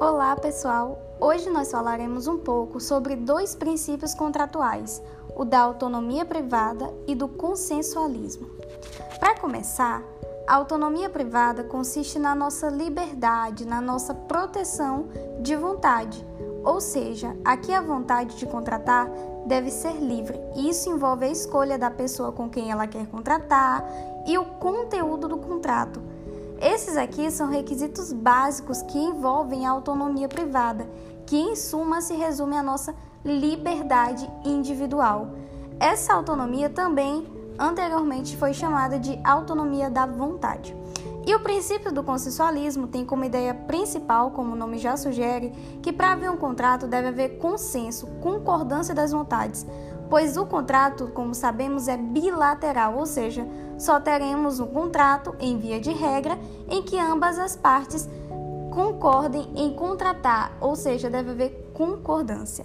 Olá, pessoal! Hoje nós falaremos um pouco sobre dois princípios contratuais, o da autonomia privada e do consensualismo. Para começar, a autonomia privada consiste na nossa liberdade, na nossa proteção de vontade, ou seja, aqui a vontade de contratar deve ser livre. Isso envolve a escolha da pessoa com quem ela quer contratar e o conteúdo do contrato. Esses aqui são requisitos básicos que envolvem a autonomia privada, que em suma se resume à nossa liberdade individual. Essa autonomia também anteriormente foi chamada de autonomia da vontade. E o princípio do consensualismo tem como ideia principal, como o nome já sugere, que para haver um contrato deve haver consenso, concordância das vontades, pois o contrato, como sabemos, é bilateral, ou seja, só teremos um contrato, em via de regra, em que ambas as partes concordem em contratar, ou seja, deve haver concordância.